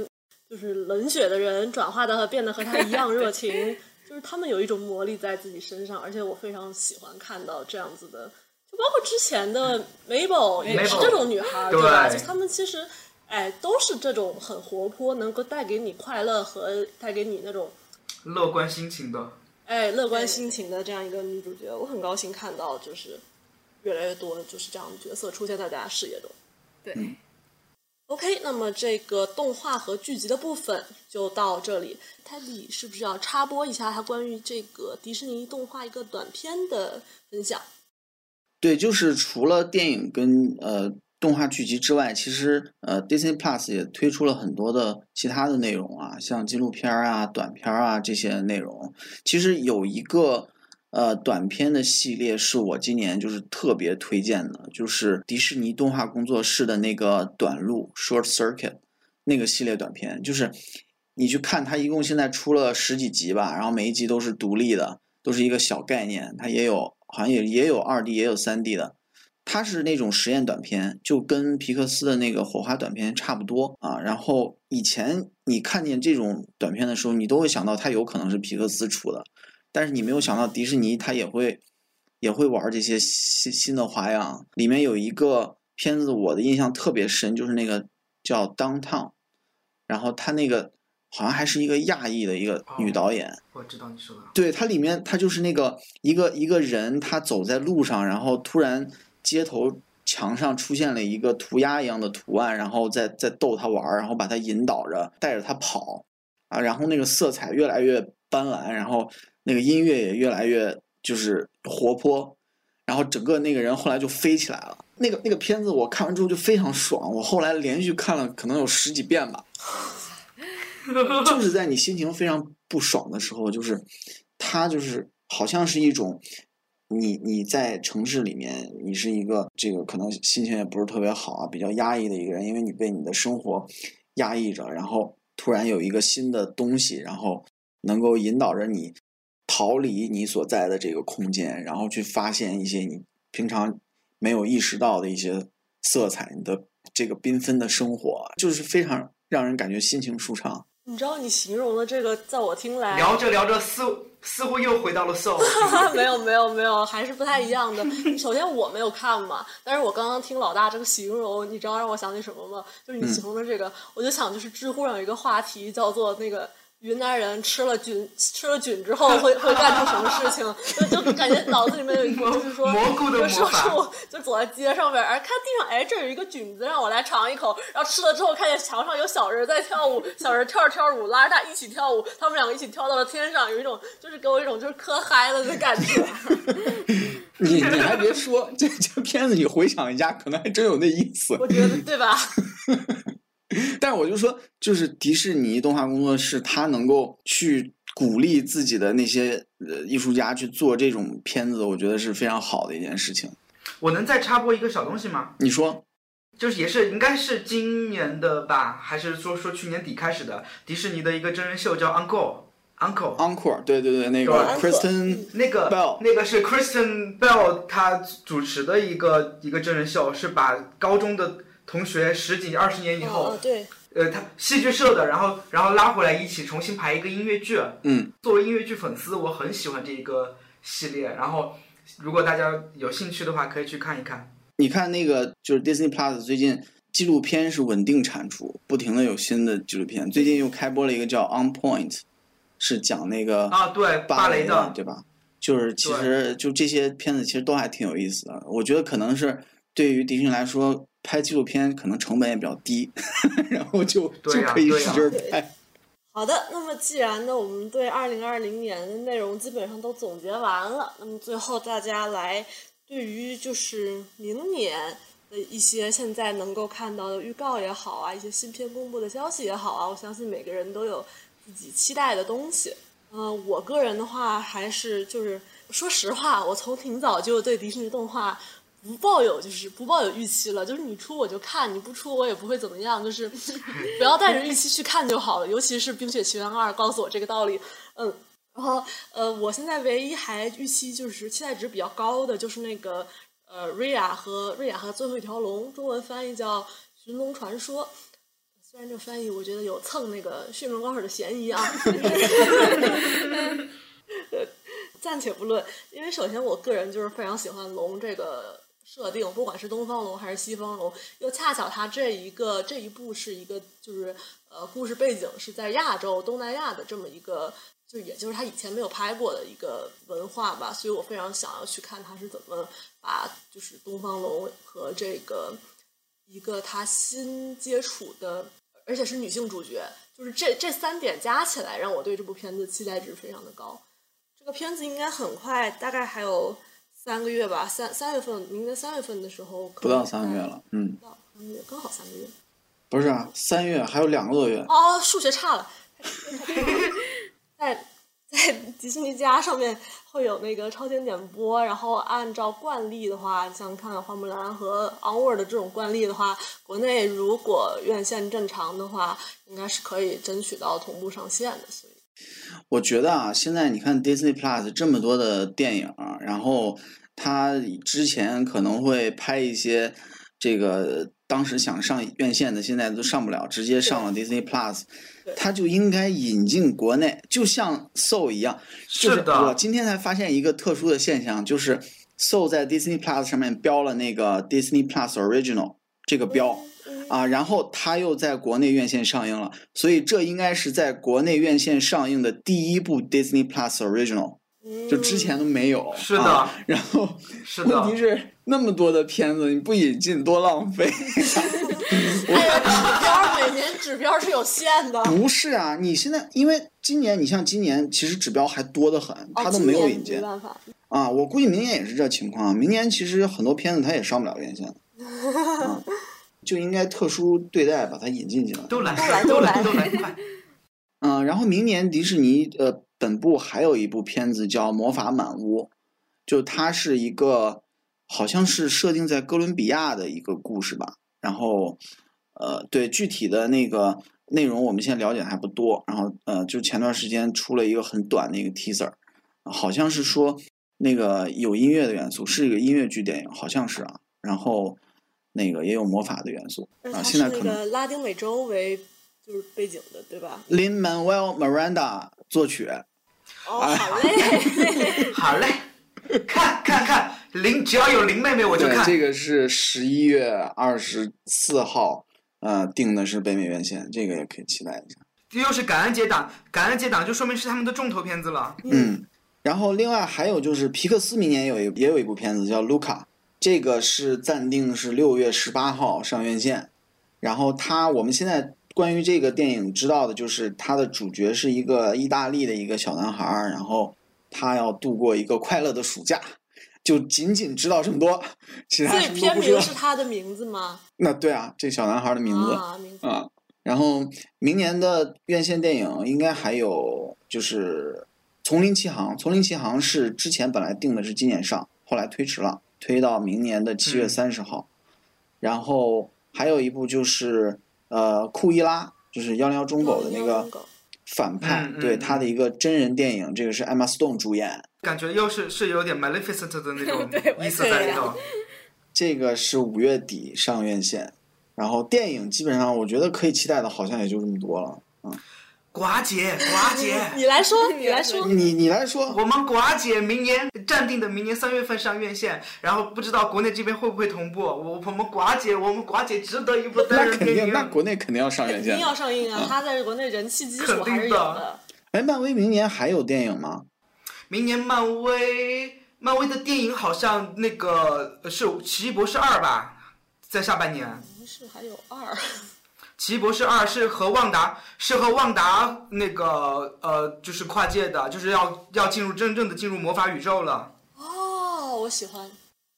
就是冷血的人转化的变得和她一样热情，就是他们有一种魔力在自己身上，而且我非常喜欢看到这样子的，就包括之前的 Mabel 也是这种女孩，对吧？对就他们其实。哎，都是这种很活泼，能够带给你快乐和带给你那种乐观心情的。哎乐观心情的这样一个女主角，我很高兴看到就是越来越多就是这样的角色出现在大家视野中。对。OK，那么这个动画和剧集的部分就到这里。泰迪是不是要插播一下他关于这个迪士尼动画一个短片的分享？对，就是除了电影跟呃动画剧集之外，其实呃 Disney Plus 也推出了很多的其他的内容啊，像纪录片啊、短片啊这些内容。其实有一个呃短片的系列是我今年就是特别推荐的，就是迪士尼动画工作室的那个短路 （Short Circuit） 那个系列短片，就是你去看它，一共现在出了十几集吧，然后每一集都是独立的，都是一个小概念，它也有好像也也有二 D 也有三 D 的。它是那种实验短片，就跟皮克斯的那个火花短片差不多啊。然后以前你看见这种短片的时候，你都会想到它有可能是皮克斯出的，但是你没有想到迪士尼它也会也会玩这些新新的花样。里面有一个片子，我的印象特别深，就是那个叫《Downtown》，然后它那个好像还是一个亚裔的一个女导演。我知道你说的。对，它里面它就是那个一个一个人，他走在路上，然后突然。街头墙上出现了一个涂鸦一样的图案，然后在在逗他玩儿，然后把他引导着，带着他跑，啊，然后那个色彩越来越斑斓，然后那个音乐也越来越就是活泼，然后整个那个人后来就飞起来了。那个那个片子我看完之后就非常爽，我后来连续看了可能有十几遍吧。(laughs) 就是在你心情非常不爽的时候，就是他就是好像是一种。你你在城市里面，你是一个这个可能心情也不是特别好啊，比较压抑的一个人，因为你被你的生活压抑着，然后突然有一个新的东西，然后能够引导着你逃离你所在的这个空间，然后去发现一些你平常没有意识到的一些色彩，你的这个缤纷的生活，就是非常让人感觉心情舒畅。你知道你形容的这个，在我听来，聊着聊着似似乎又回到了 soul。(laughs) (laughs) 没有没有没有，还是不太一样的。首先我没有看嘛，但是我刚刚听老大这个形容，你知道让我想起什么吗？就是你形容的这个，我就想就是知乎上有一个话题叫做那个。云南人吃了菌，吃了菌之后会会干出什么事情？就就感觉脑子里面有一个，就是说，就说说，就走在街上边，哎，看地上，哎，这有一个菌子，让我来尝一口。然后吃了之后，看见墙上有小人在跳舞，小人跳着跳着舞，拉着他一起跳舞，他们两个一起跳到了天上，有一种就是给我一种就是磕嗨了的感觉。(laughs) (laughs) 你你还别说，这这片子你回想一下，可能还真有那意思。我觉得对吧？(laughs) 但是我就说，就是迪士尼动画工作室，他能够去鼓励自己的那些呃艺术家去做这种片子，我觉得是非常好的一件事情。我能再插播一个小东西吗？你说，就是也是应该是今年的吧，还是说说去年底开始的？迪士尼的一个真人秀叫 Uncle Uncle Uncle，对对对，那个 Kristen 那个 Bell，那个是 Kristen Bell 他主持的一个一个真人秀，是把高中的。同学十几二十年以后，对，呃，他戏剧社的，然后然后拉回来一起重新排一个音乐剧。嗯，作为音乐剧粉丝，我很喜欢这一个系列。然后，如果大家有兴趣的话，可以去看一看。你看那个就是 Disney Plus 最近纪录片是稳定产出，不停的有新的纪录片。最近又开播了一个叫 On Point，是讲那个啊，对，芭蕾的，对吧？就是其实就这些片子其实都还挺有意思的。我觉得可能是对于迪士尼来说。拍纪录片可能成本也比较低，(laughs) 然后就就可以使劲拍。好的，那么既然呢，我们对二零二零年的内容基本上都总结完了，那么最后大家来对于就是明年的一些现在能够看到的预告也好啊，一些新片公布的消息也好啊，我相信每个人都有自己期待的东西。嗯，我个人的话还是就是说实话，我从挺早就对迪士尼动画。不抱有就是不抱有预期了，就是你出我就看，你不出我也不会怎么样，就是 (laughs) 不要带着预期去看就好了。尤其是《冰雪奇缘二》告诉我这个道理，嗯，然后呃，我现在唯一还预期就是期待值比较高的就是那个呃瑞亚和瑞亚和最后一条龙，中文翻译叫《寻龙传说》，虽然这翻译我觉得有蹭那个驯龙高手的嫌疑啊。(laughs) 暂且不论，因为首先我个人就是非常喜欢龙这个。设定，不管是东方龙还是西方龙，又恰巧它这一个这一部是一个，就是呃，故事背景是在亚洲东南亚的这么一个，就也就是他以前没有拍过的一个文化吧，所以我非常想要去看他是怎么把就是东方龙和这个一个他新接触的，而且是女性主角，就是这这三点加起来，让我对这部片子期待值非常的高。这个片子应该很快，大概还有。三个月吧，三三月份，明年三月份的时候，不到三个月了，嗯，不到三个月，刚好三个月。不是啊，三月还有两个多月。哦，数学差了。(laughs) 在在迪士尼家上面会有那个超前点播，然后按照惯例的话，像看《花木兰》和《Onward》这种惯例的话，国内如果院线正常的话，应该是可以争取到同步上线的。所以，我觉得啊，现在你看 Disney Plus 这么多的电影，然后他之前可能会拍一些这个当时想上院线的，现在都上不了，直接上了 Disney Plus。他就应该引进国内，就像 Soul 一样。就是我今天才发现一个特殊的现象，就是 Soul 在 Disney Plus 上面标了那个 Disney Plus Original 这个标啊，然后它又在国内院线上映了，所以这应该是在国内院线上映的第一部 Disney Plus Original，就之前都没有。是的。然后问题是那么多的片子你不引进多浪费。(laughs) 指标每年指标是有限的。不是啊，你现在因为今年，你像今年其实指标还多得很，他都没有引进。没办法。啊，我估计明年也是这情况。明年其实很多片子它也上不了院线，(laughs) 就应该特殊对待，把它引进进来。都来，都来，都来，都来，(laughs) 嗯，然后明年迪士尼呃本部还有一部片子叫《魔法满屋》，就它是一个好像是设定在哥伦比亚的一个故事吧，然后。呃，对具体的那个内容，我们现在了解还不多。然后，呃，就前段时间出了一个很短的一个 teaser，好像是说那个有音乐的元素，是一个音乐剧电影，好像是啊。然后那个也有魔法的元素啊。现在可能拉丁美洲为就是背景的，对吧？Lin Manuel Miranda 作曲。哦，好嘞，(laughs) 好嘞，看看看林，只要有林妹妹我就看。这个是十一月二十四号。呃，定的是北美院线，这个也可以期待一下。这又是感恩节档，感恩节档就说明是他们的重头片子了。嗯，然后另外还有就是皮克斯明年有一也有一部片子叫《卢卡》，这个是暂定是六月十八号上院线。然后他我们现在关于这个电影知道的就是它的主角是一个意大利的一个小男孩，然后他要度过一个快乐的暑假。就仅仅知道这么多，其他什么都不知道。片名是他的名字吗？(laughs) 那对啊，这小男孩的名字啊。然后明年的院线电影应该还有就是《丛林奇航》。《丛林奇航》是之前本来定的是今年上，后来推迟了，推到明年的七月三十号。然后还有一部就是呃《库伊拉》，就是幺零幺中狗的那个反派，对他的一个真人电影，这个是艾玛斯顿主演。感觉又是是有点 Maleficent 的那种 (laughs) 意思在里头。(laughs) 这个是五月底上院线，然后电影基本上我觉得可以期待的，好像也就这么多了。嗯，寡姐，寡姐，(laughs) (laughs) 你来说，你来说，你你来说。我们寡姐明年暂定的明年三月份上院线，然后不知道国内这边会不会同步。我我们寡姐，我们寡姐值得一部单人电影。那国内肯定要上院线，肯定要上映啊！它在国内人气基础还是有的。哎，漫威明年还有电影吗？明年漫威漫威的电影好像那个是《奇异博士二》吧，在下半年。是还有二。奇异博士二是和旺达是和旺达那个呃就是跨界的，就是要要进入真正的进入魔法宇宙了。哦，我喜欢。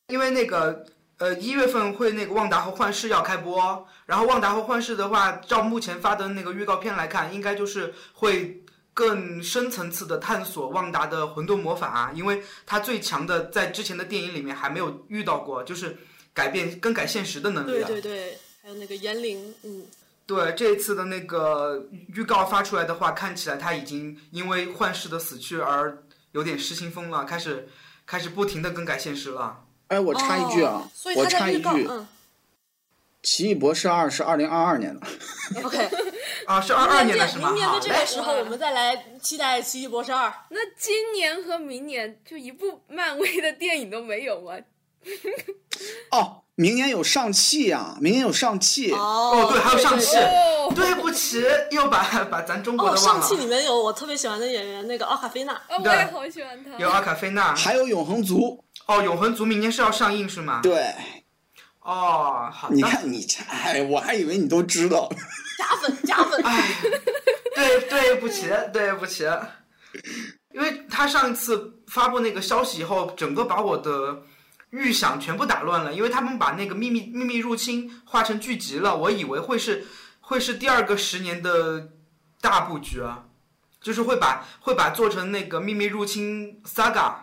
因为那个呃一月份会那个旺达和幻视要开播，然后旺达和幻视的话，照目前发的那个预告片来看，应该就是会。更深层次的探索旺达的混沌魔法，因为他最强的在之前的电影里面还没有遇到过，就是改变更改现实的能力。对对对，还有那个言灵，嗯，对，这一次的那个预告发出来的话，看起来他已经因为幻视的死去而有点失心疯了，开始开始不停的更改现实了。哎，我插一句啊，我插一句。奇异博士二是二零二二年的，(laughs) OK，(laughs) 啊是二二年的是吗？明年的这个时候，我们再来期待奇异博士二。那今年和明年就一部漫威的电影都没有吗？(laughs) 哦，明年有上汽呀，明年有上汽。哦，对，还有上汽。对不起，又把 (laughs) 把咱中国的忘了。上汽里面有我特别喜欢的演员，那个奥卡菲娜。哦，我也好喜欢他。有奥卡菲娜，还有永恒族。哦，永恒族明年是要上映是吗？对。哦，好的。你看你这，哎，我还以为你都知道。加粉加粉。哎，对对不起对不起，因为他上一次发布那个消息以后，整个把我的预想全部打乱了。因为他们把那个秘密秘密入侵画成剧集了，我以为会是会是第二个十年的大布局啊。就是会把会把做成那个秘密入侵 Saga，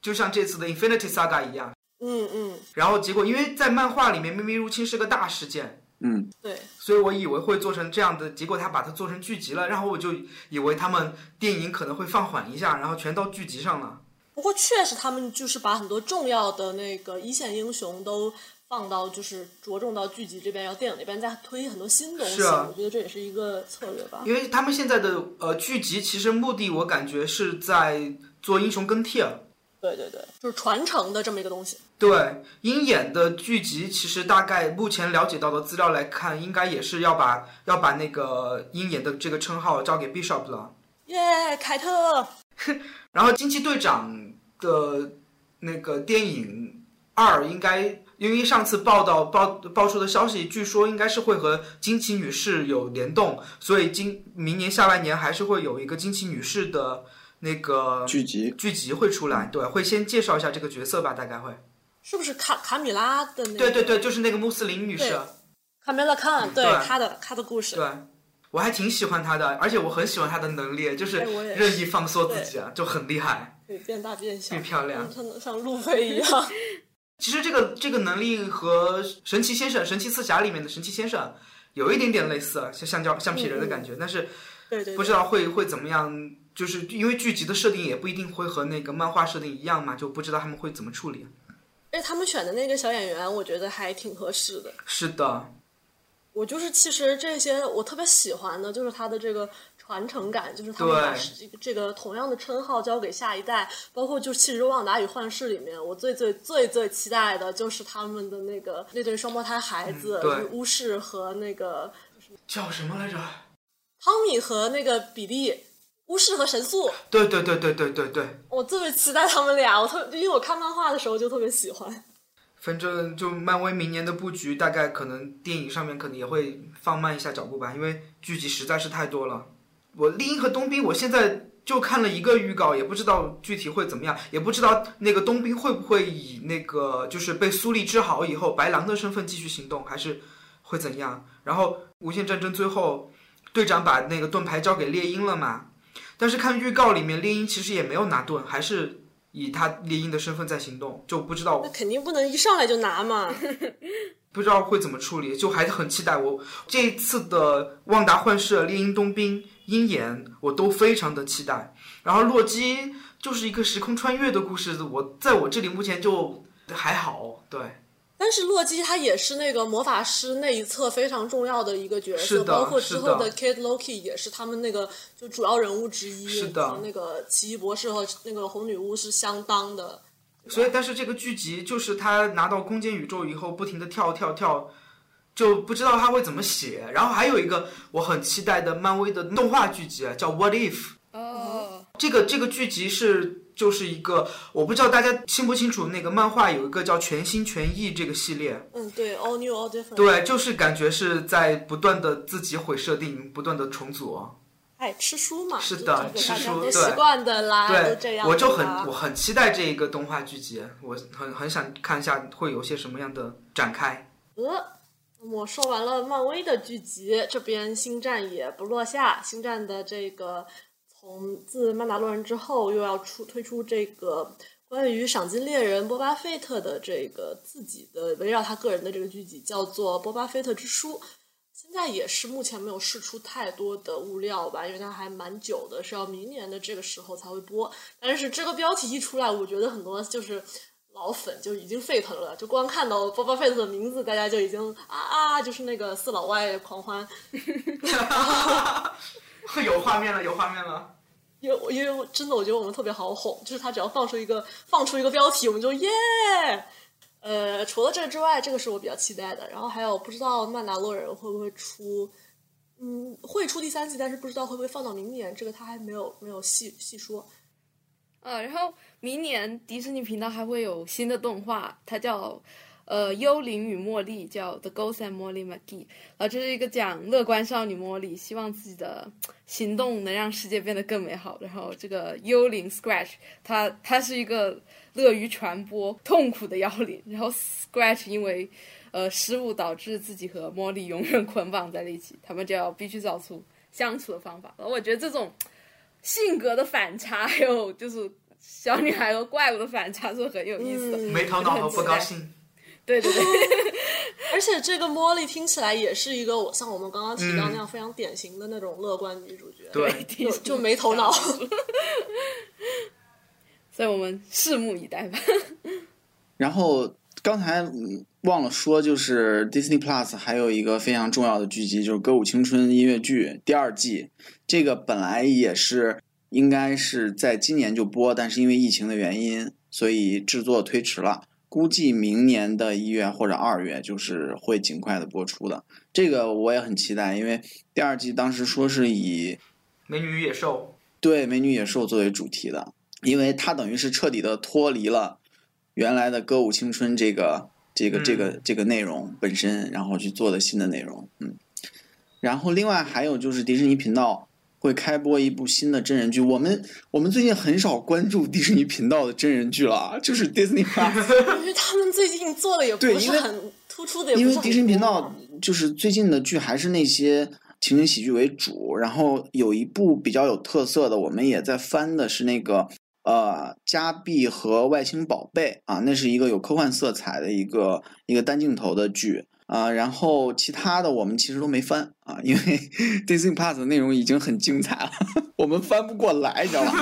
就像这次的 Infinity Saga 一样。嗯嗯，然后结果因为在漫画里面秘密入侵是个大事件，嗯，对，所以我以为会做成这样的，结果他把它做成剧集了，然后我就以为他们电影可能会放缓一下，然后全到剧集上了。不过确实他们就是把很多重要的那个一线英雄都放到就是着重到剧集这边，然后电影那边再推很多新东西。是啊我觉得这也是一个策略吧。因为他们现在的呃剧集其实目的我感觉是在做英雄更替。对对对，就是传承的这么一个东西。对，鹰眼的剧集其实大概目前了解到的资料来看，应该也是要把要把那个鹰眼的这个称号交给 Bishop 了。耶，凯特，(laughs) 然后惊奇队长的那个电影二应该，因为上次报道报爆出的消息，据说应该是会和惊奇女士有联动，所以今明年下半年还是会有一个惊奇女士的那个剧集剧集会出来，对，会先介绍一下这个角色吧，大概会。是不是卡卡米拉的那个？对对对，就是那个穆斯林女士。卡梅拉康，对对她的她的故事。对，我还挺喜欢他的，而且我很喜欢他的能力，就是哎我也任意放缩自己啊，就很厉害，可以变大变小，变漂亮。像路飞一样。(laughs) 其实这个这个能力和神奇先生、神奇四侠里面的神奇先生有一点点类似，像橡胶橡皮人的感觉，但是不知道会会怎么样。就是因为剧集的设定也不一定会和那个漫画设定一样嘛，就不知道他们会怎么处理。而且他们选的那个小演员，我觉得还挺合适的。是的，我就是其实这些我特别喜欢的，就是他的这个传承感，就是他们对把这个同样的称号交给下一代，包括就是《七十旺达与幻视》里面，我最最最最期待的就是他们的那个那对双胞胎孩子，嗯对就是巫师和那个叫什么来着？汤米和那个比利，巫师和神速，对对对对对对对，我特别期待他们俩，我特因为我看漫画的时候就特别喜欢。反正就漫威明年的布局，大概可能电影上面可能也会放慢一下脚步吧，因为剧集实在是太多了。我丽英和冬兵，我现在就看了一个预告，也不知道具体会怎么样，也不知道那个冬兵会不会以那个就是被苏丽治好以后白狼的身份继续行动，还是会怎样？然后无限战争最后队长把那个盾牌交给猎鹰了嘛，但是看预告里面猎鹰其实也没有拿盾，还是以他猎鹰的身份在行动，就不知道那肯定不能一上来就拿嘛。(laughs) 不知道会怎么处理，就还是很期待我这一次的旺达幻视、猎鹰冬兵、鹰眼，我都非常的期待。然后洛基就是一个时空穿越的故事，我在我这里目前就还好，对，但是洛基他也是那个魔法师那一侧非常重要的一个角色，包括之后的 Kid Loki 也是他们那个就主要人物之一。是的和那个奇异博士和那个红女巫是相当的。所以但是这个剧集就是他拿到空间宇宙以后，不停的跳跳跳。就不知道他会怎么写，然后还有一个我很期待的漫威的动画剧集叫《What If》，哦，这个这个剧集是就是一个，我不知道大家清不清楚，那个漫画有一个叫《全心全意》这个系列，嗯，对，All New All Different。对，就是感觉是在不断的自己毁设定，不断的重组。哎，吃书嘛，是的吃书习惯的啦，都这对，样。我就很我很期待这一个动画剧集，我很很想看一下会有些什么样的展开。呃，我说完了漫威的剧集，这边星战也不落下。星战的这个从自曼达洛人之后，又要出推出这个关于赏金猎人波巴费特的这个自己的围绕他个人的这个剧集，叫做《波巴费特之书》。现在也是目前没有释出太多的物料吧，因为它还蛮久的，是要明年的这个时候才会播。但是这个标题一出来，我觉得很多就是老粉就已经沸腾了，就光看到 Boba Fett 的名字，大家就已经啊啊，就是那个四老外狂欢。(laughs) 有画面了，有画面了。因为因为我真的我觉得我们特别好哄，就是他只要放出一个放出一个标题，我们就耶。呃，除了这个之外，这个是我比较期待的。然后还有不知道曼达洛人会不会出，嗯，会出第三季，但是不知道会不会放到明年，这个他还没有没有细细说。呃，然后明年迪士尼频道还会有新的动画，它叫呃《幽灵与茉莉》，叫《The Ghost and Molly McGee》。然后这是一个讲乐观少女茉莉希望自己的行动能让世界变得更美好。然后这个幽灵 Scratch，它它是一个乐于传播痛苦的妖灵。然后 Scratch 因为呃失误导致自己和茉莉永远捆绑在了一起，他们就要必须找出相处的方法。然后我觉得这种。性格的反差，还有就是小女孩和怪物的反差是很有意思的。嗯没头脑和不高兴。对对对，(laughs) 而且这个茉莉听起来也是一个我像我们刚刚提到嗯那样非常典型的那种乐观女主角，对，(laughs) 就就没头脑。(laughs) 所以我们拭目以待吧。然后刚才嗯忘了说，就是 Disney Plus 还有一个非常重要的剧集，就是《歌舞青春》音乐剧第二季。这个本来也是应该是在今年就播，但是因为疫情的原因，所以制作推迟了。估计明年的一月或者二月，就是会尽快的播出的。这个我也很期待，因为第二季当时说是以美女与野兽，对美女野兽作为主题的，因为它等于是彻底的脱离了原来的歌舞青春这个这个这个这个内容本身，然后去做的新的内容，嗯。然后另外还有就是迪士尼频道会开播一部新的真人剧，我们我们最近很少关注迪士尼频道的真人剧了啊，就是 Disney Plus。(laughs) 因为他们最近做的也不是很突出的，因为迪士尼频道就是最近的剧还是那些情景喜剧为主，然后有一部比较有特色的，我们也在翻的是那个呃《加碧和外星宝贝》啊，那是一个有科幻色彩的一个一个单镜头的剧。啊，然后其他的我们其实都没翻啊，因为 (laughs) Disney Plus 的内容已经很精彩了，(laughs) 我们翻不过来，你知道吧？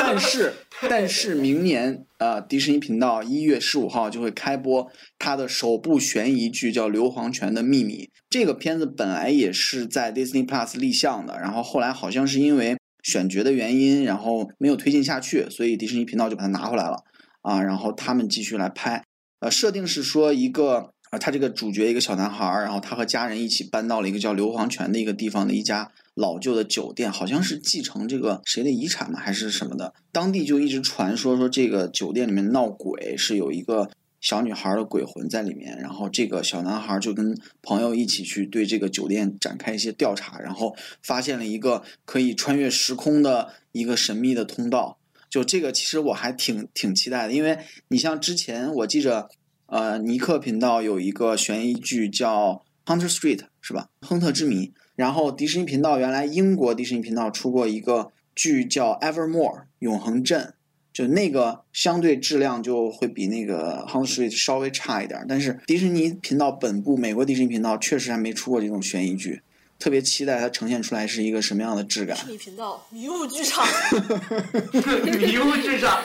但是但是明年呃，迪士尼频道一月十五号就会开播它的首部悬疑剧，叫《硫磺泉的秘密》。这个片子本来也是在 Disney Plus 立项的，然后后来好像是因为选角的原因，然后没有推进下去，所以迪士尼频道就把它拿回来了啊，然后他们继续来拍。呃，设定是说一个他这个主角一个小男孩，然后他和家人一起搬到了一个叫硫磺泉的一个地方的一家老旧的酒店，好像是继承这个谁的遗产嘛，还是什么的。当地就一直传说说这个酒店里面闹鬼，是有一个小女孩的鬼魂在里面。然后这个小男孩就跟朋友一起去对这个酒店展开一些调查，然后发现了一个可以穿越时空的一个神秘的通道。就这个，其实我还挺挺期待的，因为你像之前我记着，呃，尼克频道有一个悬疑剧叫《Hunter Street》，是吧？亨特之谜。然后迪士尼频道原来英国迪士尼频道出过一个剧叫《Evermore》永恒镇，就那个相对质量就会比那个《Hunter Street》稍微差一点。但是迪士尼频道本部美国迪士尼频道确实还没出过这种悬疑剧，特别期待它呈现出来是一个什么样的质感迪。士尼频道迷雾剧场。(laughs) (laughs) 迷雾剧场。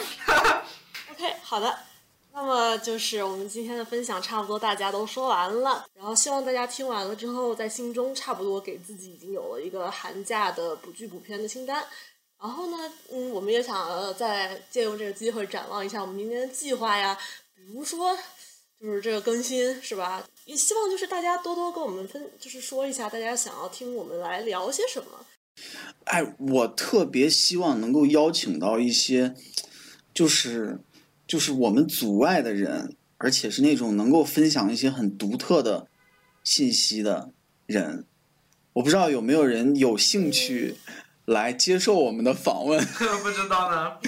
OK，好的。那么就是我们今天的分享差不多大家都说完了，然后希望大家听完了之后，在心中差不多给自己已经有了一个寒假的补剧补片的清单。然后呢，嗯，我们也想再借用这个机会展望一下我们明年的计划呀，比如说就是这个更新是吧？也希望就是大家多多跟我们分，就是说一下大家想要听我们来聊些什么。哎，我特别希望能够邀请到一些，就是就是我们组外的人，而且是那种能够分享一些很独特的信息的人。我不知道有没有人有兴趣来接受我们的访问。(laughs) 不知道呢。(laughs)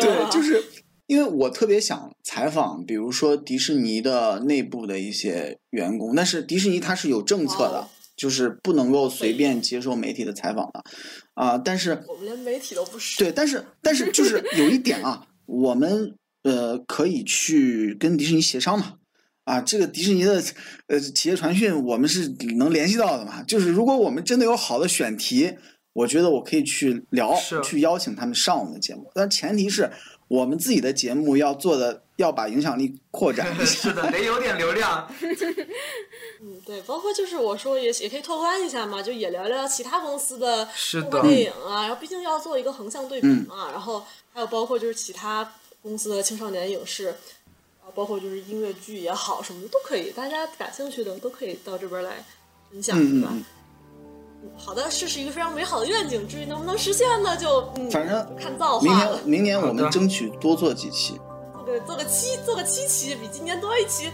对，就是因为我特别想采访，比如说迪士尼的内部的一些员工，但是迪士尼它是有政策的就是不能够随便接受媒体的采访的，啊、但是我们连媒体都不是。对，但是但是就是有一点啊，我们呃可以去跟迪士尼协商嘛。啊，这个迪士尼的呃企业传讯我们是能联系到的嘛？就是如果我们真的有好的选题，我觉得我可以去聊，去邀请他们上我们的节目。但前提是我们自己的节目要做的，要把影响力扩展。(laughs) 是的，得有点流量。(laughs) 嗯，对，包括就是我说也也可以拓宽一下嘛，就也聊聊其他公司的是的动画电影啊，然后毕竟要做一个横向对比嗯嘛，然后还有包括就是其他公司的青少年影视，啊，包括就是音乐剧也好，什么的都可以，大家感兴趣的都可以到这边来分享，对吧？嗯好的，这是一个非常美好的愿景，至于能不能实现呢，就嗯，反正就看造化了年。明年我们争取多做几期。做个做个七做个七期，比今年多一期。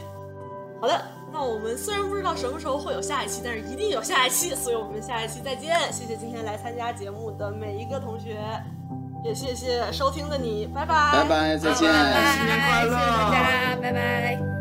好的，那我们虽然不知道什么时候会有下一期，但是一定有下一期，所以我们下一期再见。谢谢今天来参加节目的每一个同学，也谢谢收听的你，拜拜，拜拜，再见，拜拜新年快乐，谢谢大家，拜拜。